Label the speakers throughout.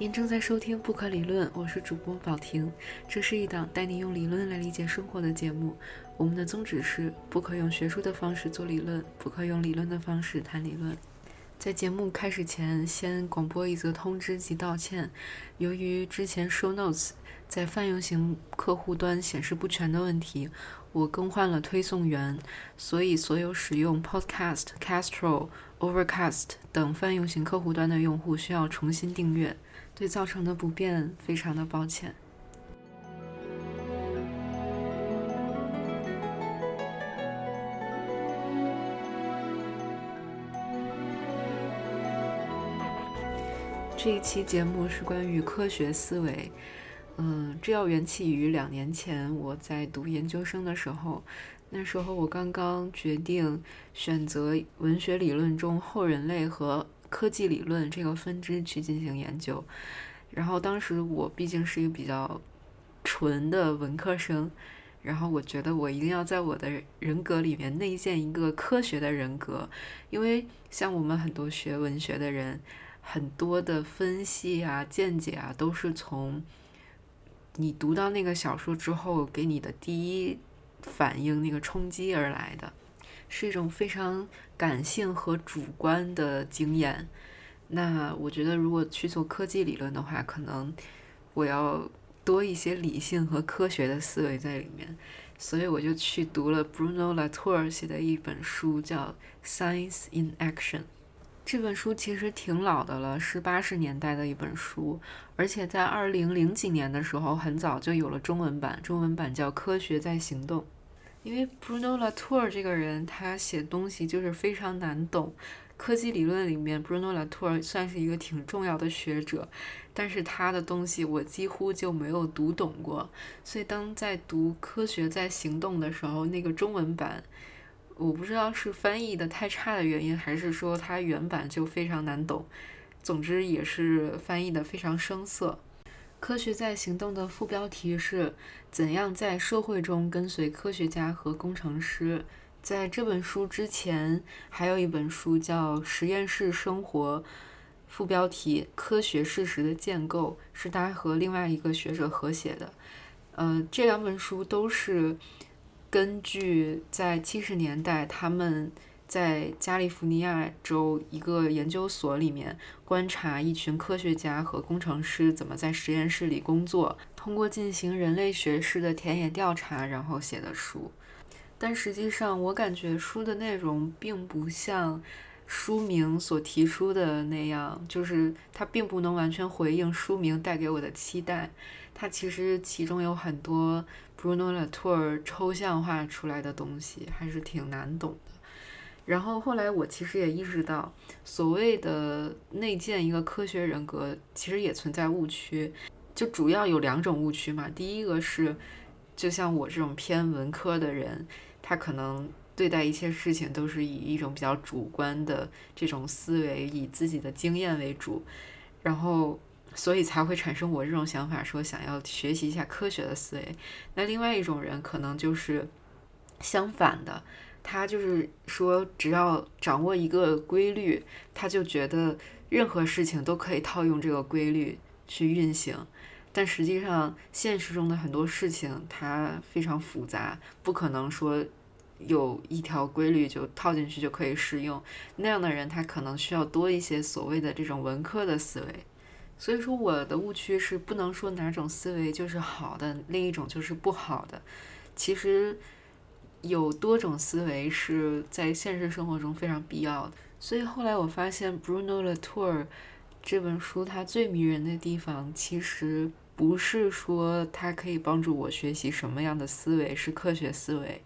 Speaker 1: 您正在收听《不可理论》，我是主播宝婷。这是一档带你用理论来理解生活的节目。我们的宗旨是：不可用学术的方式做理论，不可用理论的方式谈理论。在节目开始前，先广播一则通知及道歉。由于之前 show notes 在泛用型客户端显示不全的问题，我更换了推送源，所以所有使用 Podcast、Castro、Overcast 等泛用型客户端的用户需要重新订阅。对造成的不便，非常的抱歉。这一期节目是关于科学思维。嗯，这要缘起于两年前我在读研究生的时候，那时候我刚刚决定选择文学理论中后人类和。科技理论这个分支去进行研究，然后当时我毕竟是一个比较纯的文科生，然后我觉得我一定要在我的人格里面内建一个科学的人格，因为像我们很多学文学的人，很多的分析啊、见解啊，都是从你读到那个小说之后给你的第一反应那个冲击而来的。是一种非常感性和主观的经验。那我觉得，如果去做科技理论的话，可能我要多一些理性和科学的思维在里面。所以我就去读了 Bruno Latour 写的一本书，叫《Science in Action》。这本书其实挺老的了，是八十年代的一本书，而且在二零零几年的时候，很早就有了中文版，中文版叫《科学在行动》。因为 Bruno Latour 这个人，他写东西就是非常难懂。科技理论里面，Bruno Latour 算是一个挺重要的学者，但是他的东西我几乎就没有读懂过。所以当在读《科学在行动》的时候，那个中文版，我不知道是翻译的太差的原因，还是说它原版就非常难懂。总之也是翻译的非常生涩。科学在行动的副标题是怎样在社会中跟随科学家和工程师。在这本书之前，还有一本书叫《实验室生活》，副标题“科学事实的建构”，是他和另外一个学者合写的。呃，这两本书都是根据在七十年代他们。在加利福尼亚州一个研究所里面观察一群科学家和工程师怎么在实验室里工作，通过进行人类学式的田野调查，然后写的书。但实际上，我感觉书的内容并不像书名所提出的那样，就是它并不能完全回应书名带给我的期待。它其实其中有很多 Bruno Latour 抽象化出来的东西，还是挺难懂的。然后后来我其实也意识到，所谓的内建一个科学人格，其实也存在误区。就主要有两种误区嘛。第一个是，就像我这种偏文科的人，他可能对待一切事情都是以一种比较主观的这种思维，以自己的经验为主，然后所以才会产生我这种想法，说想要学习一下科学的思维。那另外一种人可能就是相反的。他就是说，只要掌握一个规律，他就觉得任何事情都可以套用这个规律去运行。但实际上，现实中的很多事情它非常复杂，不可能说有一条规律就套进去就可以适用。那样的人，他可能需要多一些所谓的这种文科的思维。所以说，我的误区是不能说哪种思维就是好的，另一种就是不好的。其实。有多种思维是在现实生活中非常必要的，所以后来我发现 Bruno Latour 这本书它最迷人的地方，其实不是说它可以帮助我学习什么样的思维是科学思维，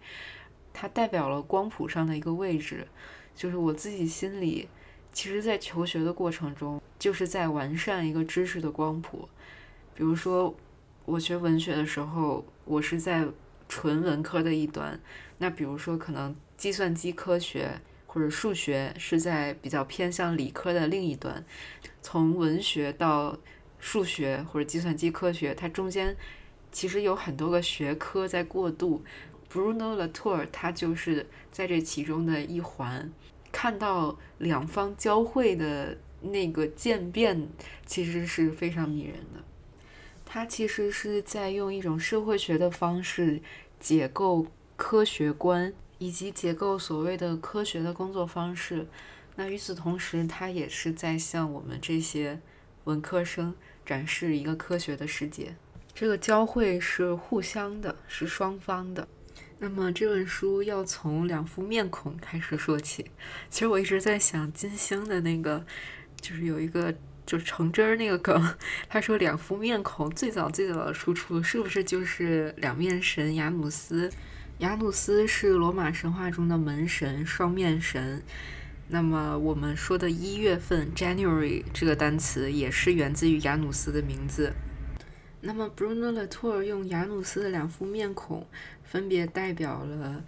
Speaker 1: 它代表了光谱上的一个位置，就是我自己心里，其实在求学的过程中，就是在完善一个知识的光谱，比如说我学文学的时候，我是在。纯文科的一端，那比如说可能计算机科学或者数学是在比较偏向理科的另一端，从文学到数学或者计算机科学，它中间其实有很多个学科在过渡。Bruno Latour 他就是在这其中的一环，看到两方交汇的那个渐变其实是非常迷人的。他其实是在用一种社会学的方式解构科学观，以及解构所谓的科学的工作方式。那与此同时，他也是在向我们这些文科生展示一个科学的世界。这个交汇是互相的，是双方的。那么这本书要从两副面孔开始说起。其实我一直在想金星的那个，就是有一个。就橙汁儿那个梗，他说两副面孔，最早最早的出是不是就是两面神雅努斯？雅努斯是罗马神话中的门神，双面神。那么我们说的一月份 January 这个单词也是源自于雅努斯的名字。那么 Bruno Latour 用雅努斯的两副面孔，分别代表了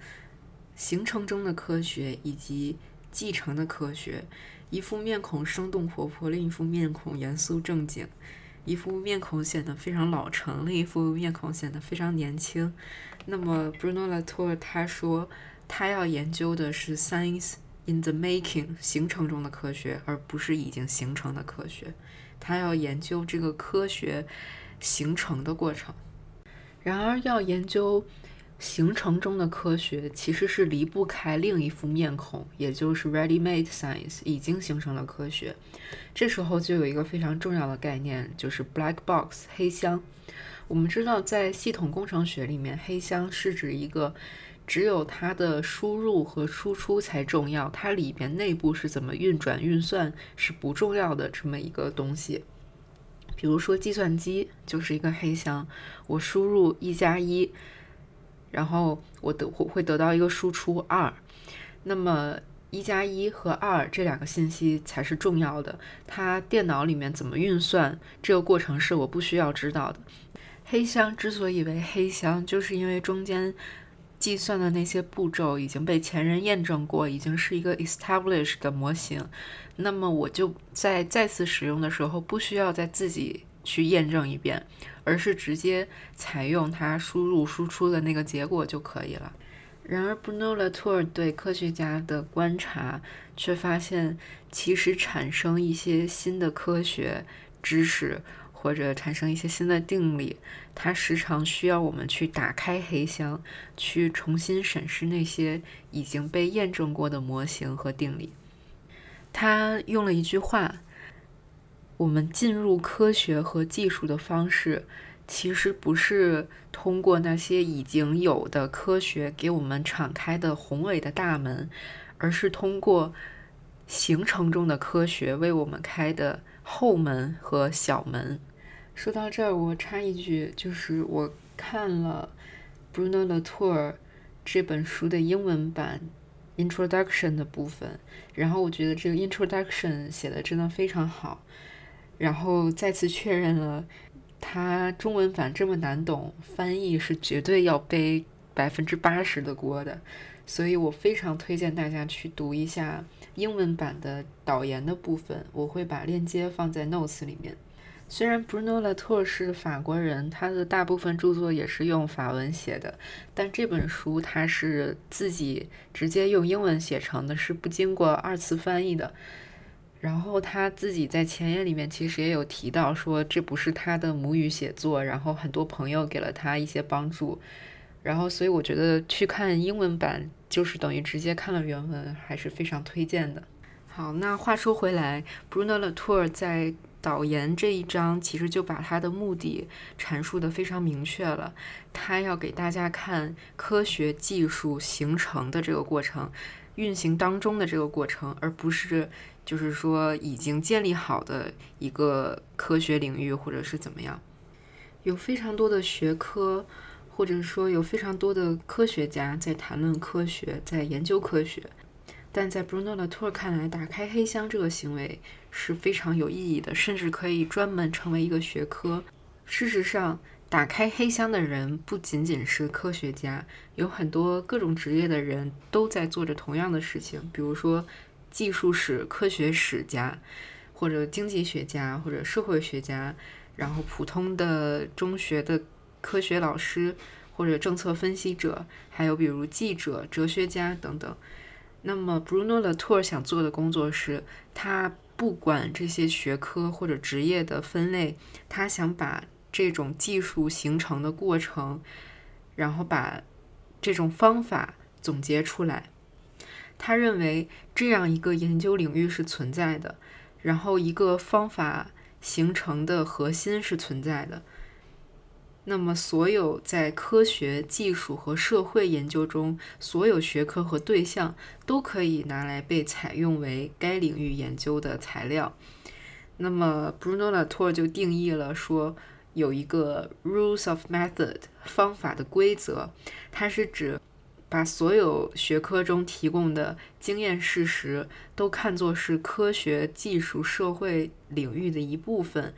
Speaker 1: 形成中的科学以及继承的科学。一副面孔生动活泼，另一副面孔严肃正经；一副面孔显得非常老成，另一副面孔显得非常年轻。那么，Bruno Latour 他说，他要研究的是 “science in the making” 形成中的科学，而不是已经形成的科学。他要研究这个科学形成的过程。然而，要研究。形成中的科学其实是离不开另一副面孔，也就是 ready-made science 已经形成了科学。这时候就有一个非常重要的概念，就是 black box 黑箱。我们知道，在系统工程学里面，黑箱是指一个只有它的输入和输出才重要，它里边内部是怎么运转运算是不重要的这么一个东西。比如说，计算机就是一个黑箱，我输入一加一。然后我得会会得到一个输出二，那么一加一和二这两个信息才是重要的。它电脑里面怎么运算，这个过程是我不需要知道的。黑箱之所以为黑箱，就是因为中间计算的那些步骤已经被前人验证过，已经是一个 established 的模型。那么我就在再次使用的时候，不需要再自己去验证一遍。而是直接采用它输入输出的那个结果就可以了。然而，Bruno Latour 对科学家的观察却发现，其实产生一些新的科学知识或者产生一些新的定理，它时常需要我们去打开黑箱，去重新审视那些已经被验证过的模型和定理。他用了一句话。我们进入科学和技术的方式，其实不是通过那些已经有的科学给我们敞开的宏伟的大门，而是通过形成中的科学为我们开的后门和小门。说到这儿，我插一句，就是我看了 Bruno Latour 这本书的英文版 Introduction 的部分，然后我觉得这个 Introduction 写的真的非常好。然后再次确认了，它中文版这么难懂，翻译是绝对要背百分之八十的锅的。所以我非常推荐大家去读一下英文版的导言的部分，我会把链接放在 notes 里面。虽然 Bruno Latour 是法国人，他的大部分著作也是用法文写的，但这本书他是自己直接用英文写成的，是不经过二次翻译的。然后他自己在前言里面其实也有提到说，这不是他的母语写作，然后很多朋友给了他一些帮助，然后所以我觉得去看英文版就是等于直接看了原文，还是非常推荐的。好，那话说回来，Bruno Latour 在导言这一章其实就把他的目的阐述的非常明确了，他要给大家看科学技术形成的这个过程，运行当中的这个过程，而不是。就是说，已经建立好的一个科学领域，或者是怎么样，有非常多的学科，或者说有非常多的科学家在谈论科学，在研究科学。但在 Bruno Latour 看来，打开黑箱这个行为是非常有意义的，甚至可以专门成为一个学科。事实上，打开黑箱的人不仅仅是科学家，有很多各种职业的人都在做着同样的事情，比如说。技术史、科学史家，或者经济学家，或者社会学家，然后普通的中学的科学老师，或者政策分析者，还有比如记者、哲学家等等。那么，Bruno Latour 想做的工作是，他不管这些学科或者职业的分类，他想把这种技术形成的过程，然后把这种方法总结出来。他认为这样一个研究领域是存在的，然后一个方法形成的核心是存在的。那么，所有在科学技术和社会研究中，所有学科和对象都可以拿来被采用为该领域研究的材料。那么，Bruno Latour 就定义了说，有一个 rules of method 方法的规则，它是指把所有学科中提供的经验事实都看作是科学技术社会领域的一部分。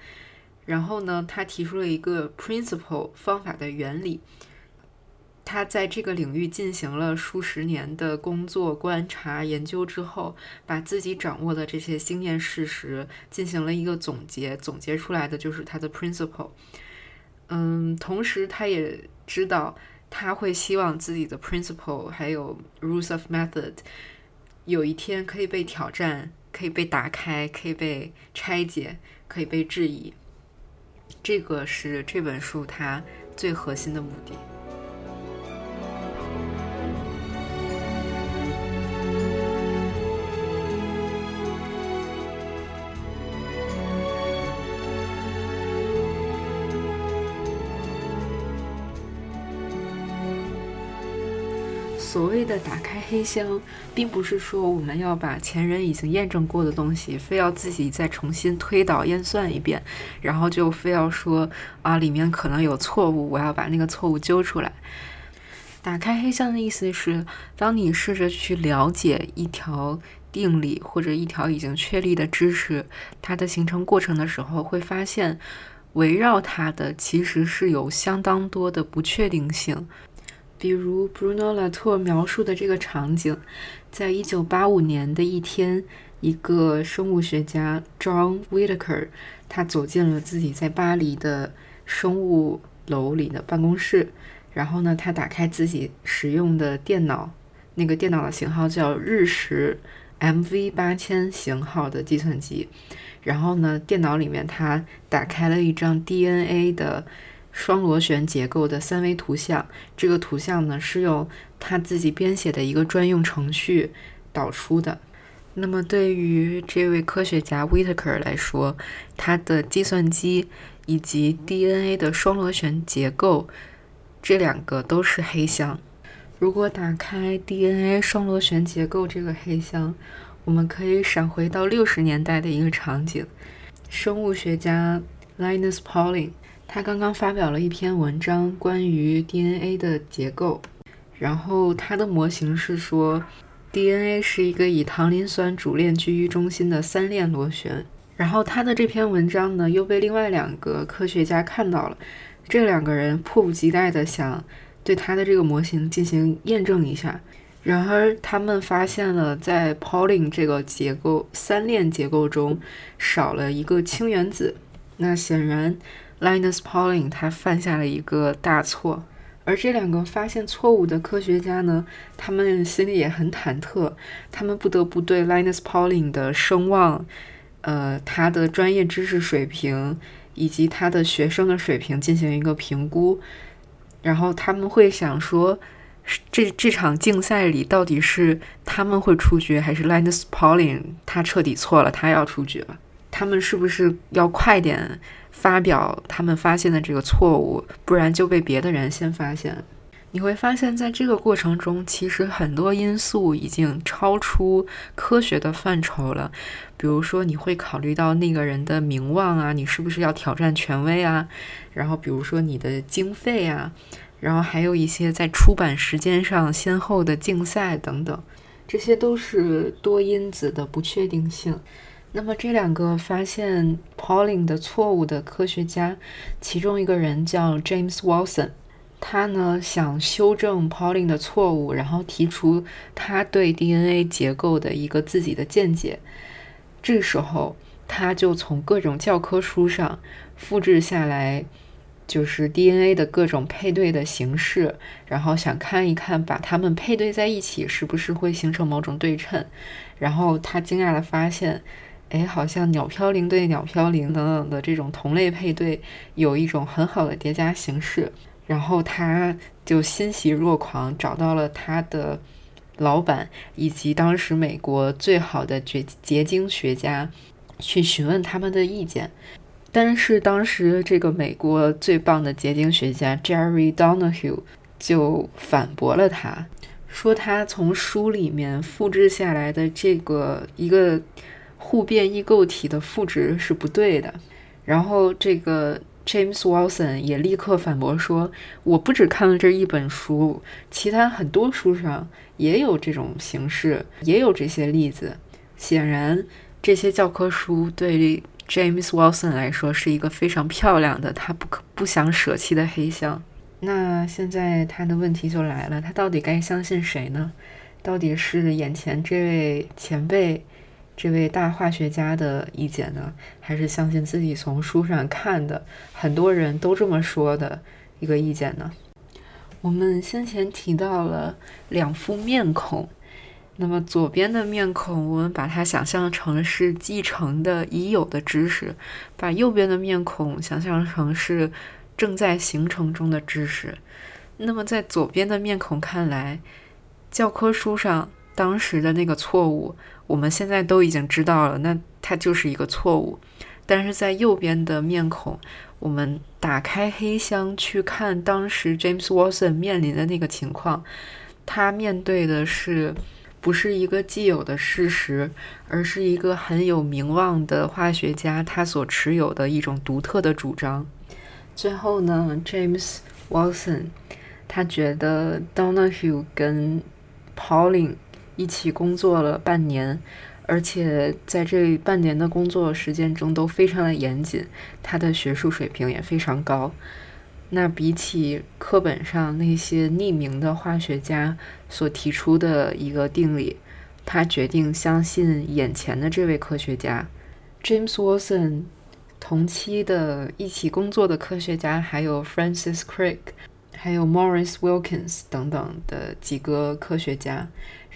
Speaker 1: 然后呢，他提出了一个 principle 方法的原理。他在这个领域进行了数十年的工作、观察、研究之后，把自己掌握的这些经验事实进行了一个总结，总结出来的就是他的 principle。嗯，同时他也知道，他会希望自己的 principle 还有 rules of method 有一天可以被挑战，可以被打开，可以被拆解，可以被质疑。这个是这本书它最核心的目的。所谓的打开黑箱，并不是说我们要把前人已经验证过的东西，非要自己再重新推导验算一遍，然后就非要说啊里面可能有错误，我要把那个错误揪出来。打开黑箱的意思是，当你试着去了解一条定理或者一条已经确立的知识它的形成过程的时候，会发现围绕它的其实是有相当多的不确定性。比如 Bruno Latour 描述的这个场景，在一九八五年的一天，一个生物学家 John Whitaker，他走进了自己在巴黎的生物楼里的办公室，然后呢，他打开自己使用的电脑，那个电脑的型号叫日食 MV 八千型号的计算机，然后呢，电脑里面他打开了一张 DNA 的。双螺旋结构的三维图像，这个图像呢是用他自己编写的一个专用程序导出的。那么对于这位科学家 Whitaker 来说，他的计算机以及 DNA 的双螺旋结构这两个都是黑箱。如果打开 DNA 双螺旋结构这个黑箱，我们可以闪回到六十年代的一个场景：生物学家 Linus Pauling。他刚刚发表了一篇文章，关于 DNA 的结构。然后他的模型是说，DNA 是一个以糖磷酸主链居于中心的三链螺旋。然后他的这篇文章呢，又被另外两个科学家看到了。这两个人迫不及待地想对他的这个模型进行验证一下。然而，他们发现了在 Pauling 这个结构三链结构中少了一个氢原子。那显然。Linus Pauling 他犯下了一个大错，而这两个发现错误的科学家呢，他们心里也很忐忑，他们不得不对 Linus Pauling 的声望、呃他的专业知识水平以及他的学生的水平进行一个评估，然后他们会想说，这这场竞赛里到底是他们会出局，还是 Linus Pauling 他彻底错了，他要出局了？他们是不是要快点？发表他们发现的这个错误，不然就被别的人先发现。你会发现在这个过程中，其实很多因素已经超出科学的范畴了。比如说，你会考虑到那个人的名望啊，你是不是要挑战权威啊？然后，比如说你的经费啊，然后还有一些在出版时间上先后的竞赛等等，这些都是多因子的不确定性。那么这两个发现 Pauling 的错误的科学家，其中一个人叫 James Watson，他呢想修正 Pauling 的错误，然后提出他对 DNA 结构的一个自己的见解。这时候他就从各种教科书上复制下来，就是 DNA 的各种配对的形式，然后想看一看把它们配对在一起是不是会形成某种对称。然后他惊讶的发现。哎，好像鸟飘零对鸟飘零等等的这种同类配对有一种很好的叠加形式。然后他就欣喜若狂，找到了他的老板以及当时美国最好的结结晶学家，去询问他们的意见。但是当时这个美国最棒的结晶学家 Jerry Donahue 就反驳了他，说他从书里面复制下来的这个一个互变异构体的赋值是不对的。然后这个。James Wilson 也立刻反驳说：“我不只看了这一本书，其他很多书上也有这种形式，也有这些例子。显然，这些教科书对 James Wilson 来说是一个非常漂亮的，他不可不想舍弃的黑箱。那现在他的问题就来了，他到底该相信谁呢？到底是眼前这位前辈？”这位大化学家的意见呢，还是相信自己从书上看的，很多人都这么说的一个意见呢？我们先前提到了两副面孔，那么左边的面孔，我们把它想象成是继承的已有的知识，把右边的面孔想象成是正在形成中的知识。那么在左边的面孔看来，教科书上当时的那个错误。我们现在都已经知道了，那它就是一个错误。但是在右边的面孔，我们打开黑箱去看当时 James Watson 面临的那个情况，他面对的是不是一个既有的事实，而是一个很有名望的化学家他所持有的一种独特的主张。最后呢，James Watson 他觉得 Donahue 跟 Pauling。一起工作了半年，而且在这半年的工作时间中都非常的严谨，他的学术水平也非常高。那比起课本上那些匿名的化学家所提出的一个定理，他决定相信眼前的这位科学家 James Watson。同期的一起工作的科学家还有 Francis Crick，还有 Morris Wilkins 等等的几个科学家。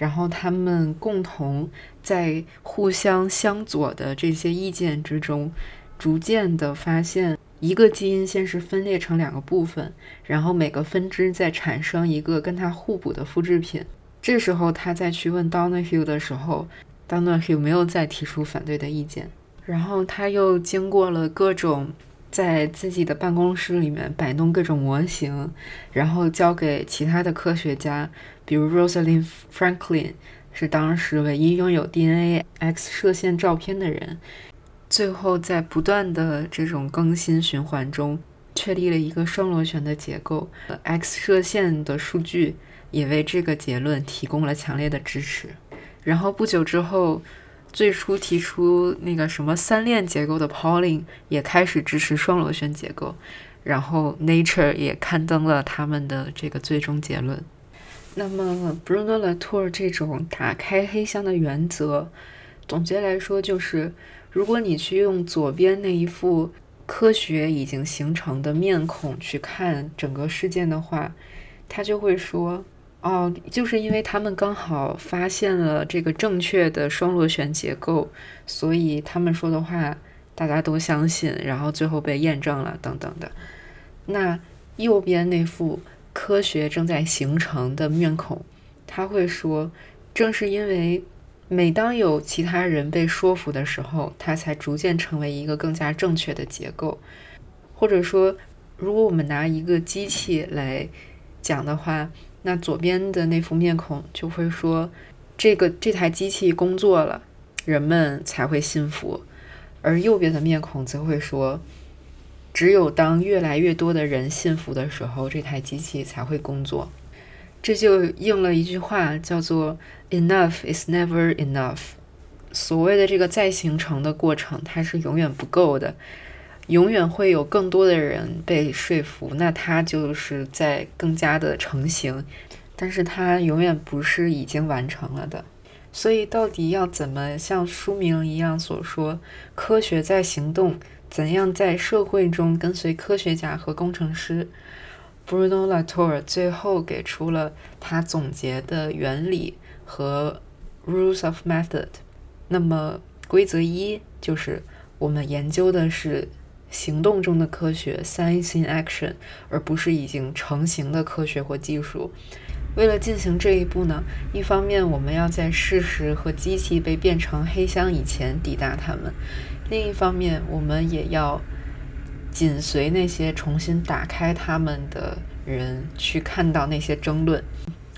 Speaker 1: 然后他们共同在互相相左的这些意见之中，逐渐的发现一个基因先是分裂成两个部分，然后每个分支再产生一个跟它互补的复制品。这时候他再去问 Donahue 的时候，Donahue 没有再提出反对的意见。然后他又经过了各种在自己的办公室里面摆弄各种模型，然后交给其他的科学家。比如 Rosalind Franklin 是当时唯一拥有 DNA X 射线照片的人。最后，在不断的这种更新循环中，确立了一个双螺旋的结构。X 射线的数据也为这个结论提供了强烈的支持。然后不久之后，最初提出那个什么三链结构的 Pauling 也开始支持双螺旋结构。然后 Nature 也刊登了他们的这个最终结论。那么，Bruno Latour 这种打开黑箱的原则，总结来说就是：如果你去用左边那一副科学已经形成的面孔去看整个事件的话，他就会说：哦，就是因为他们刚好发现了这个正确的双螺旋结构，所以他们说的话大家都相信，然后最后被验证了，等等的。那右边那副。科学正在形成的面孔，他会说：“正是因为每当有其他人被说服的时候，它才逐渐成为一个更加正确的结构。”或者说，如果我们拿一个机器来讲的话，那左边的那副面孔就会说：“这个这台机器工作了，人们才会信服。”而右边的面孔则会说。只有当越来越多的人信服的时候，这台机器才会工作。这就应了一句话，叫做 “Enough is never enough”。所谓的这个再形成的过程，它是永远不够的，永远会有更多的人被说服，那它就是在更加的成型。但是它永远不是已经完成了的。所以，到底要怎么像书名一样所说，科学在行动？怎样在社会中跟随科学家和工程师？Bruno Latour 最后给出了他总结的原理和 rules of method。那么规则一就是我们研究的是行动中的科学 （science in action），而不是已经成型的科学或技术。为了进行这一步呢，一方面我们要在事实和机器被变成黑箱以前抵达它们；另一方面，我们也要紧随那些重新打开它们的人去看到那些争论。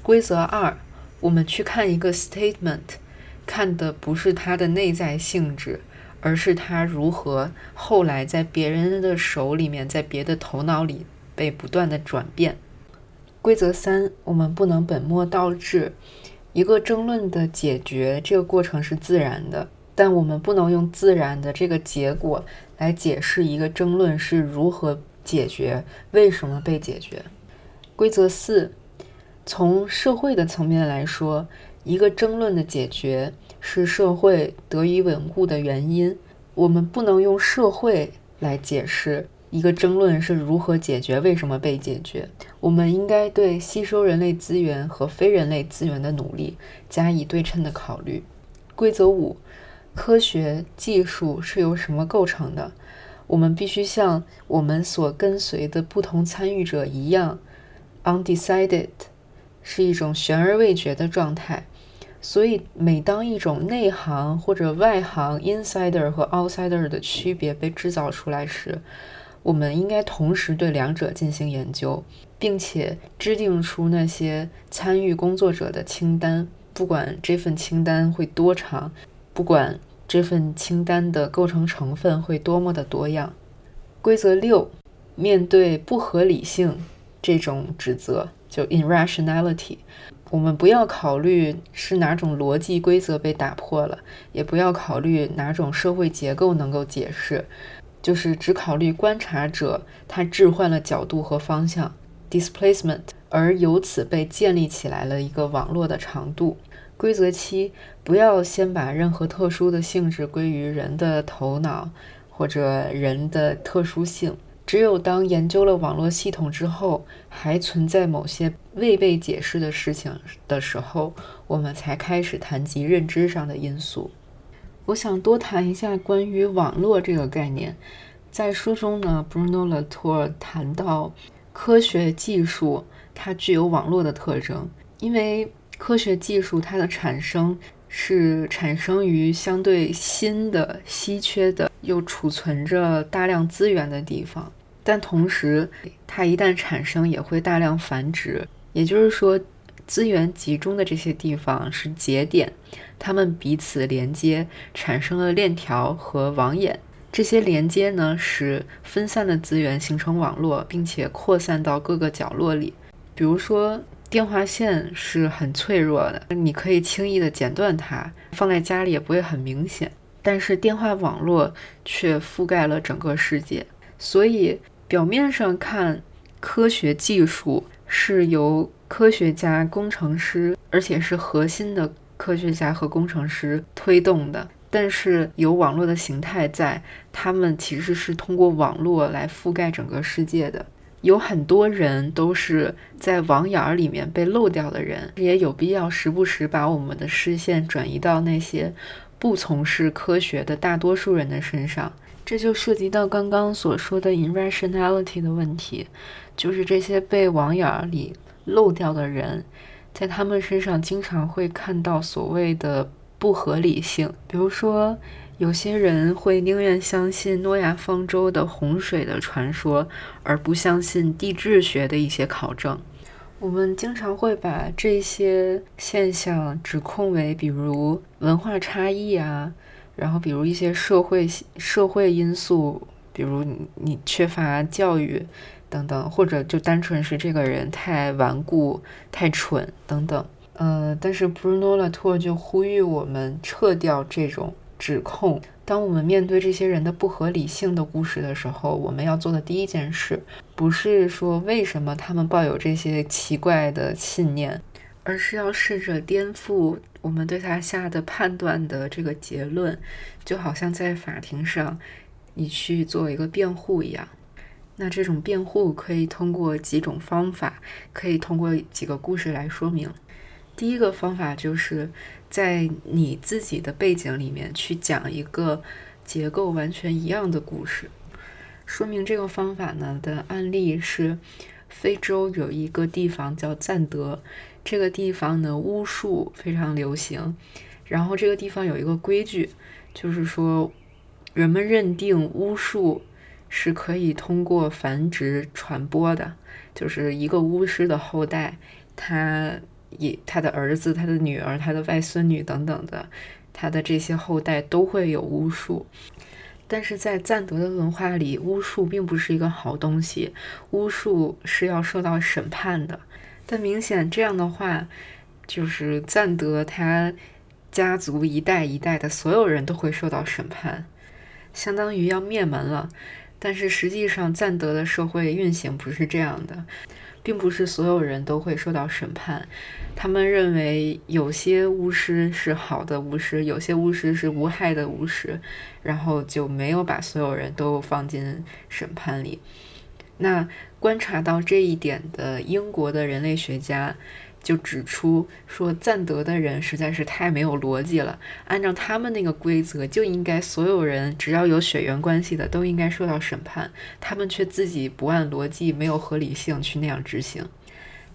Speaker 1: 规则二，我们去看一个 statement，看的不是它的内在性质，而是他如何后来在别人的手里面，在别的头脑里被不断的转变。规则三，我们不能本末倒置。一个争论的解决，这个过程是自然的，但我们不能用自然的这个结果来解释一个争论是如何解决，为什么被解决。规则四，从社会的层面来说，一个争论的解决是社会得以稳固的原因。我们不能用社会来解释。一个争论是如何解决，为什么被解决？我们应该对吸收人类资源和非人类资源的努力加以对称的考虑。规则五：科学技术是由什么构成的？我们必须像我们所跟随的不同参与者一样，undecided 是一种悬而未决的状态。所以，每当一种内行或者外行 （insider） 和 outsider 的区别被制造出来时，我们应该同时对两者进行研究，并且制定出那些参与工作者的清单，不管这份清单会多长，不管这份清单的构成成分会多么的多样。规则六：面对不合理性这种指责，就 irrationality，我们不要考虑是哪种逻辑规则被打破了，也不要考虑哪种社会结构能够解释。就是只考虑观察者他置换了角度和方向 displacement，而由此被建立起来了一个网络的长度。规则七：不要先把任何特殊的性质归于人的头脑或者人的特殊性。只有当研究了网络系统之后，还存在某些未被解释的事情的时候，我们才开始谈及认知上的因素。我想多谈一下关于网络这个概念。在书中呢，Bruno Latour 谈到科学技术它具有网络的特征，因为科学技术它的产生是产生于相对新的、稀缺的又储存着大量资源的地方，但同时它一旦产生也会大量繁殖，也就是说。资源集中的这些地方是节点，它们彼此连接，产生了链条和网眼。这些连接呢，使分散的资源形成网络，并且扩散到各个角落里。比如说，电话线是很脆弱的，你可以轻易的剪断它，放在家里也不会很明显。但是电话网络却覆盖了整个世界。所以表面上看，科学技术是由科学家、工程师，而且是核心的科学家和工程师推动的。但是有网络的形态在，他们其实是通过网络来覆盖整个世界的。有很多人都是在网眼儿里面被漏掉的人，也有必要时不时把我们的视线转移到那些不从事科学的大多数人的身上。这就涉及到刚刚所说的 irrationality 的问题，就是这些被网眼里。漏掉的人，在他们身上经常会看到所谓的不合理性。比如说，有些人会宁愿相信诺亚方舟的洪水的传说，而不相信地质学的一些考证。我们经常会把这些现象指控为，比如文化差异啊，然后比如一些社会社会因素，比如你缺乏教育。等等，或者就单纯是这个人太顽固、太蠢等等。呃，但是 Bruno Latour 就呼吁我们撤掉这种指控。当我们面对这些人的不合理性的故事的时候，我们要做的第一件事，不是说为什么他们抱有这些奇怪的信念，而是要试着颠覆我们对他下的判断的这个结论，就好像在法庭上你去做一个辩护一样。那这种辩护可以通过几种方法，可以通过几个故事来说明。第一个方法就是在你自己的背景里面去讲一个结构完全一样的故事。说明这个方法呢的案例是，非洲有一个地方叫赞德，这个地方呢巫术非常流行，然后这个地方有一个规矩，就是说人们认定巫术是可以通过繁殖传播的，就是一个巫师的后代，他也他的儿子、他的女儿、他的外孙女等等的，他的这些后代都会有巫术。但是在赞德的文化里，巫术并不是一个好东西，巫术是要受到审判的。但明显这样的话，就是赞德他家族一代一代的所有人都会受到审判，相当于要灭门了。但是实际上，赞德的社会运行不是这样的。并不是所有人都会受到审判，他们认为有些巫师是好的巫师，有些巫师是无害的巫师，然后就没有把所有人都放进审判里。那观察到这一点的英国的人类学家。就指出说，赞德的人实在是太没有逻辑了。按照他们那个规则，就应该所有人只要有血缘关系的都应该受到审判，他们却自己不按逻辑、没有合理性去那样执行。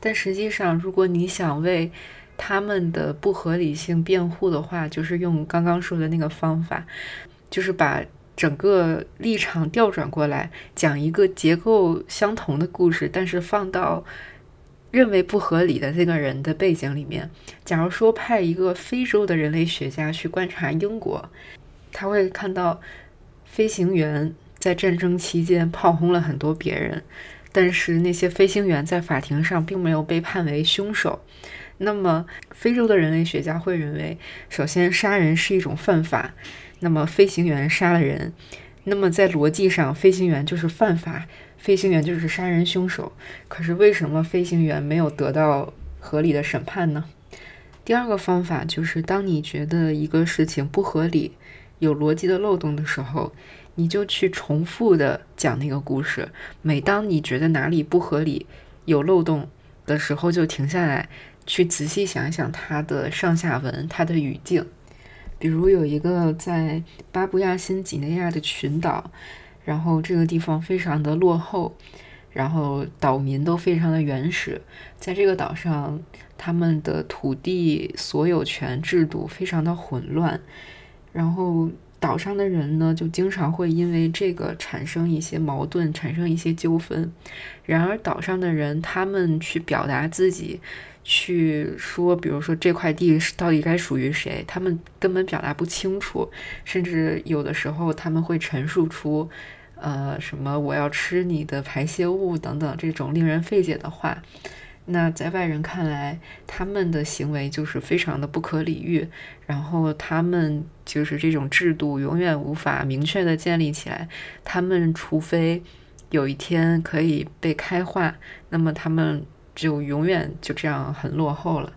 Speaker 1: 但实际上，如果你想为他们的不合理性辩护的话，就是用刚刚说的那个方法，就是把整个立场调转过来，讲一个结构相同的故事，但是放到。认为不合理的这个人的背景里面，假如说派一个非洲的人类学家去观察英国，他会看到飞行员在战争期间炮轰了很多别人，但是那些飞行员在法庭上并没有被判为凶手。那么，非洲的人类学家会认为，首先杀人是一种犯法，那么飞行员杀了人，那么在逻辑上，飞行员就是犯法。飞行员就是杀人凶手，可是为什么飞行员没有得到合理的审判呢？第二个方法就是，当你觉得一个事情不合理、有逻辑的漏洞的时候，你就去重复的讲那个故事。每当你觉得哪里不合理、有漏洞的时候，就停下来，去仔细想一想它的上下文、它的语境。比如有一个在巴布亚新几内亚的群岛。然后这个地方非常的落后，然后岛民都非常的原始，在这个岛上，他们的土地所有权制度非常的混乱，然后岛上的人呢，就经常会因为这个产生一些矛盾，产生一些纠纷。然而岛上的人，他们去表达自己，去说，比如说这块地是到底该属于谁，他们根本表达不清楚，甚至有的时候他们会陈述出。呃，什么我要吃你的排泄物等等这种令人费解的话，那在外人看来，他们的行为就是非常的不可理喻，然后他们就是这种制度永远无法明确的建立起来，他们除非有一天可以被开化，那么他们就永远就这样很落后了。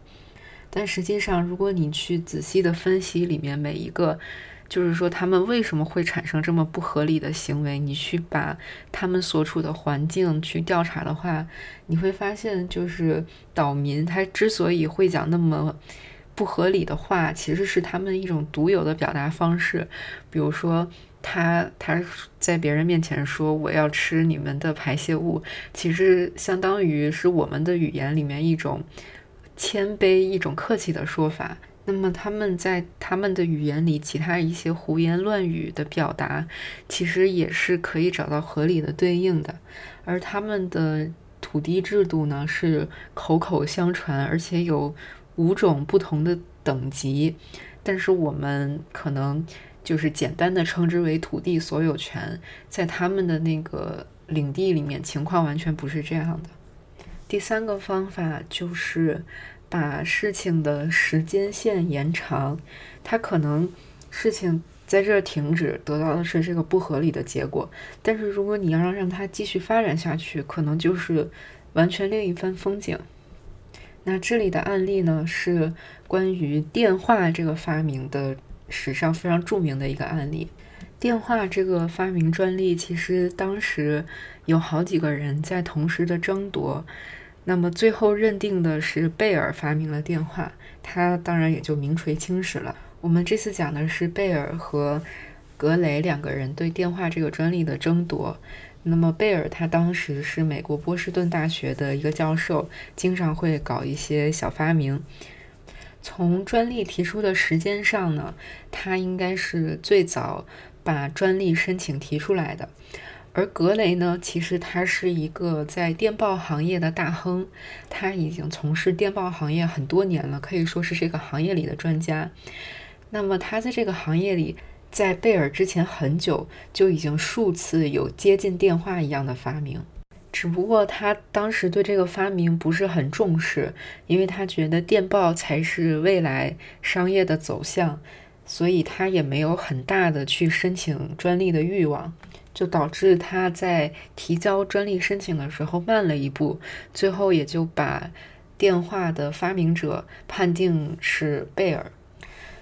Speaker 1: 但实际上，如果你去仔细的分析里面每一个。就是说，他们为什么会产生这么不合理的行为？你去把他们所处的环境去调查的话，你会发现，就是岛民他之所以会讲那么不合理的话，其实是他们一种独有的表达方式。比如说，他他在别人面前说我要吃你们的排泄物，其实相当于是我们的语言里面一种谦卑、一种客气的说法。那么他们在他们的语言里，其他一些胡言乱语的表达，其实也是可以找到合理的对应的。而他们的土地制度呢，是口口相传，而且有五种不同的等级。但是我们可能就是简单的称之为土地所有权，在他们的那个领地里面，情况完全不是这样的。第三个方法就是。把事情的时间线延长，它可能事情在这儿停止，得到的是这个不合理的结果。但是如果你要让让它继续发展下去，可能就是完全另一番风景。那这里的案例呢，是关于电话这个发明的史上非常著名的一个案例。电话这个发明专利，其实当时有好几个人在同时的争夺。那么最后认定的是贝尔发明了电话，他当然也就名垂青史了。我们这次讲的是贝尔和格雷两个人对电话这个专利的争夺。那么贝尔他当时是美国波士顿大学的一个教授，经常会搞一些小发明。从专利提出的时间上呢，他应该是最早把专利申请提出来的。而格雷呢，其实他是一个在电报行业的大亨，他已经从事电报行业很多年了，可以说是这个行业里的专家。那么他在这个行业里，在贝尔之前很久就已经数次有接近电话一样的发明，只不过他当时对这个发明不是很重视，因为他觉得电报才是未来商业的走向，所以他也没有很大的去申请专利的欲望。就导致他在提交专利申请的时候慢了一步，最后也就把电话的发明者判定是贝尔。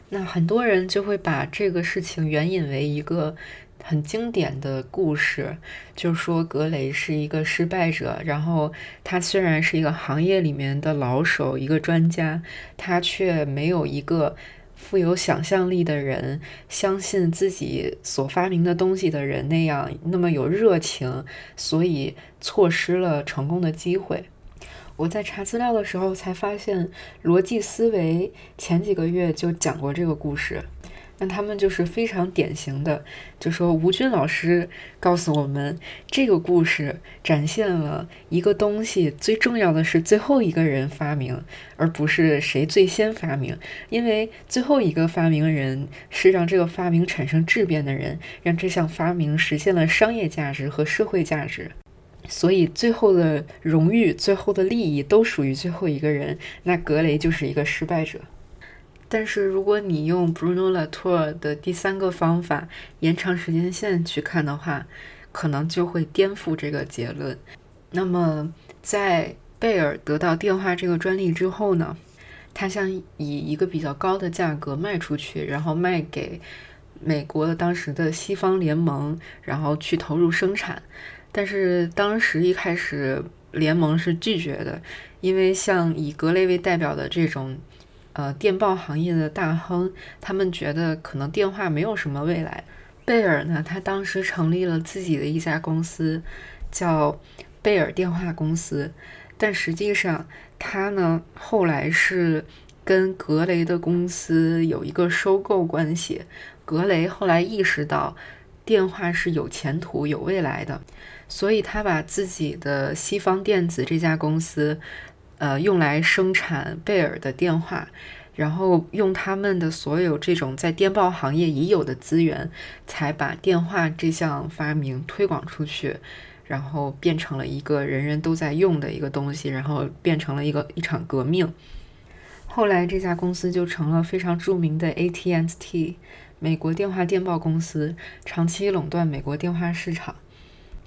Speaker 1: 那很多人就会把这个事情援引为一个很经典的故事，就说格雷是一个失败者，然后他虽然是一个行业里面的老手，一个专家，他却没有一个。富有想象力的人，相信自己所发明的东西的人那样那么有热情，所以错失了成功的机会。我在查资料的时候才发现，逻辑思维前几个月就讲过这个故事。那他们就是非常典型的，就说吴军老师告诉我们，这个故事展现了一个东西最重要的是最后一个人发明，而不是谁最先发明，因为最后一个发明人是让这个发明产生质变的人，让这项发明实现了商业价值和社会价值，所以最后的荣誉、最后的利益都属于最后一个人。那格雷就是一个失败者。但是如果你用 Bruno Latour 的第三个方法延长时间线去看的话，可能就会颠覆这个结论。那么，在贝尔得到电话这个专利之后呢，他想以一个比较高的价格卖出去，然后卖给美国的当时的西方联盟，然后去投入生产。但是当时一开始联盟是拒绝的，因为像以格雷为代表的这种。呃，电报行业的大亨，他们觉得可能电话没有什么未来。贝尔呢，他当时成立了自己的一家公司，叫贝尔电话公司。但实际上，他呢后来是跟格雷的公司有一个收购关系。格雷后来意识到电话是有前途、有未来的，所以他把自己的西方电子这家公司。呃，用来生产贝尔的电话，然后用他们的所有这种在电报行业已有的资源，才把电话这项发明推广出去，然后变成了一个人人都在用的一个东西，然后变成了一个一场革命。后来这家公司就成了非常著名的 AT&T 美国电话电报公司，长期垄断美国电话市场。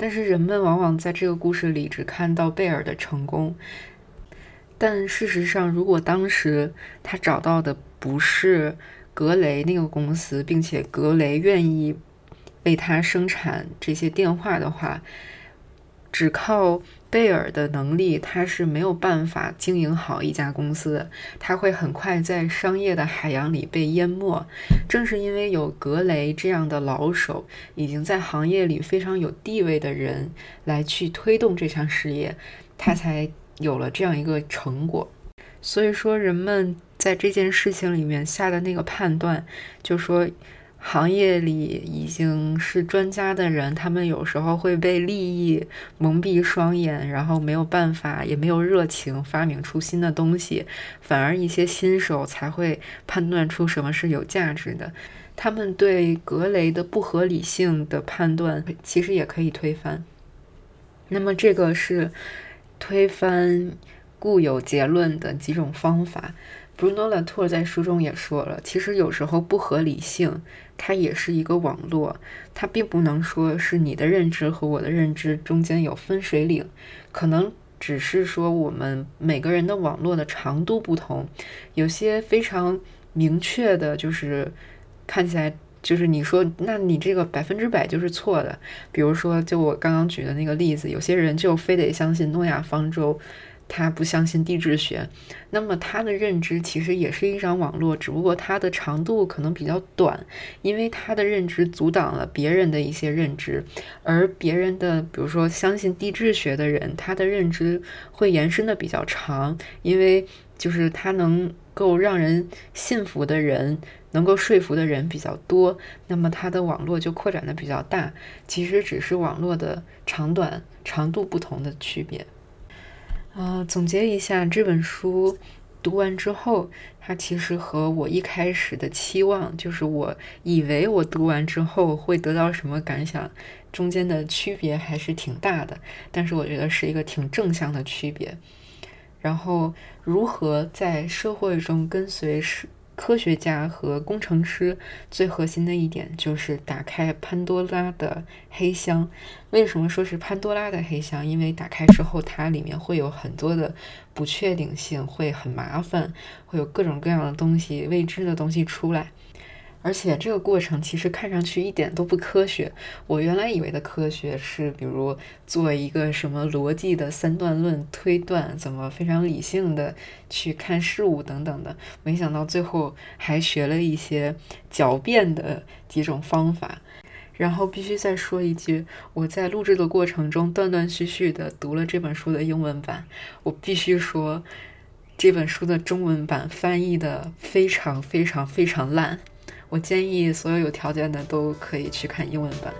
Speaker 1: 但是人们往往在这个故事里只看到贝尔的成功。但事实上，如果当时他找到的不是格雷那个公司，并且格雷愿意为他生产这些电话的话，只靠贝尔的能力，他是没有办法经营好一家公司的。他会很快在商业的海洋里被淹没。正是因为有格雷这样的老手，已经在行业里非常有地位的人来去推动这项事业，他才。有了这样一个成果，所以说人们在这件事情里面下的那个判断，就说行业里已经是专家的人，他们有时候会被利益蒙蔽双眼，然后没有办法，也没有热情发明出新的东西，反而一些新手才会判断出什么是有价值的。他们对格雷的不合理性的判断，其实也可以推翻。那么这个是。推翻固有结论的几种方法，Bruno Latour 在书中也说了，其实有时候不合理性它也是一个网络，它并不能说是你的认知和我的认知中间有分水岭，可能只是说我们每个人的网络的长度不同，有些非常明确的，就是看起来。就是你说，那你这个百分之百就是错的。比如说，就我刚刚举的那个例子，有些人就非得相信诺亚方舟，他不相信地质学，那么他的认知其实也是一张网络，只不过它的长度可能比较短，因为他的认知阻挡了别人的一些认知，而别人的，比如说相信地质学的人，他的认知会延伸的比较长，因为就是他能够让人信服的人，能够说服的人比较多，那么他的网络就扩展的比较大。其实只是网络的长短、长度不同的区别。啊，总结一下这本书读完之后，它其实和我一开始的期望，就是我以为我读完之后会得到什么感想，中间的区别还是挺大的。但是我觉得是一个挺正向的区别。然后，如何在社会中跟随是？科学家和工程师最核心的一点就是打开潘多拉的黑箱。为什么说是潘多拉的黑箱？因为打开之后，它里面会有很多的不确定性，会很麻烦，会有各种各样的东西、未知的东西出来。而且这个过程其实看上去一点都不科学。我原来以为的科学是，比如做一个什么逻辑的三段论推断，怎么非常理性的去看事物等等的。没想到最后还学了一些狡辩的几种方法。然后必须再说一句，我在录制的过程中断断续续的读了这本书的英文版。我必须说，这本书的中文版翻译的非常非常非常烂。我建议所有有条件的都可以去看英文版。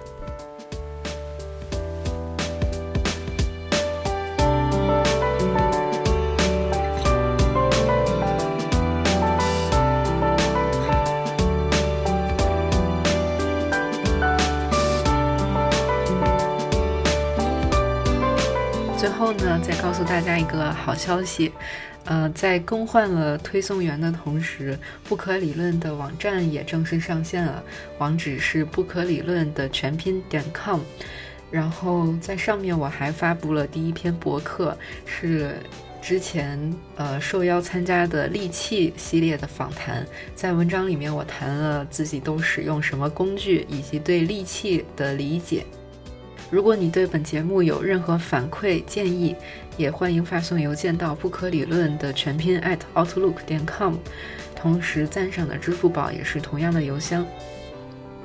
Speaker 1: 最后呢，再告诉大家一个好消息。呃，在更换了推送员的同时，不可理论的网站也正式上线了，网址是不可理论的全拼点 com。然后在上面我还发布了第一篇博客，是之前呃受邀参加的利器系列的访谈。在文章里面，我谈了自己都使用什么工具，以及对利器的理解。如果你对本节目有任何反馈建议，也欢迎发送邮件到不可理论的全拼 at outlook 点 com，同时赞赏的支付宝也是同样的邮箱。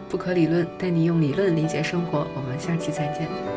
Speaker 1: 不可理论带你用理论理解生活，我们下期再见。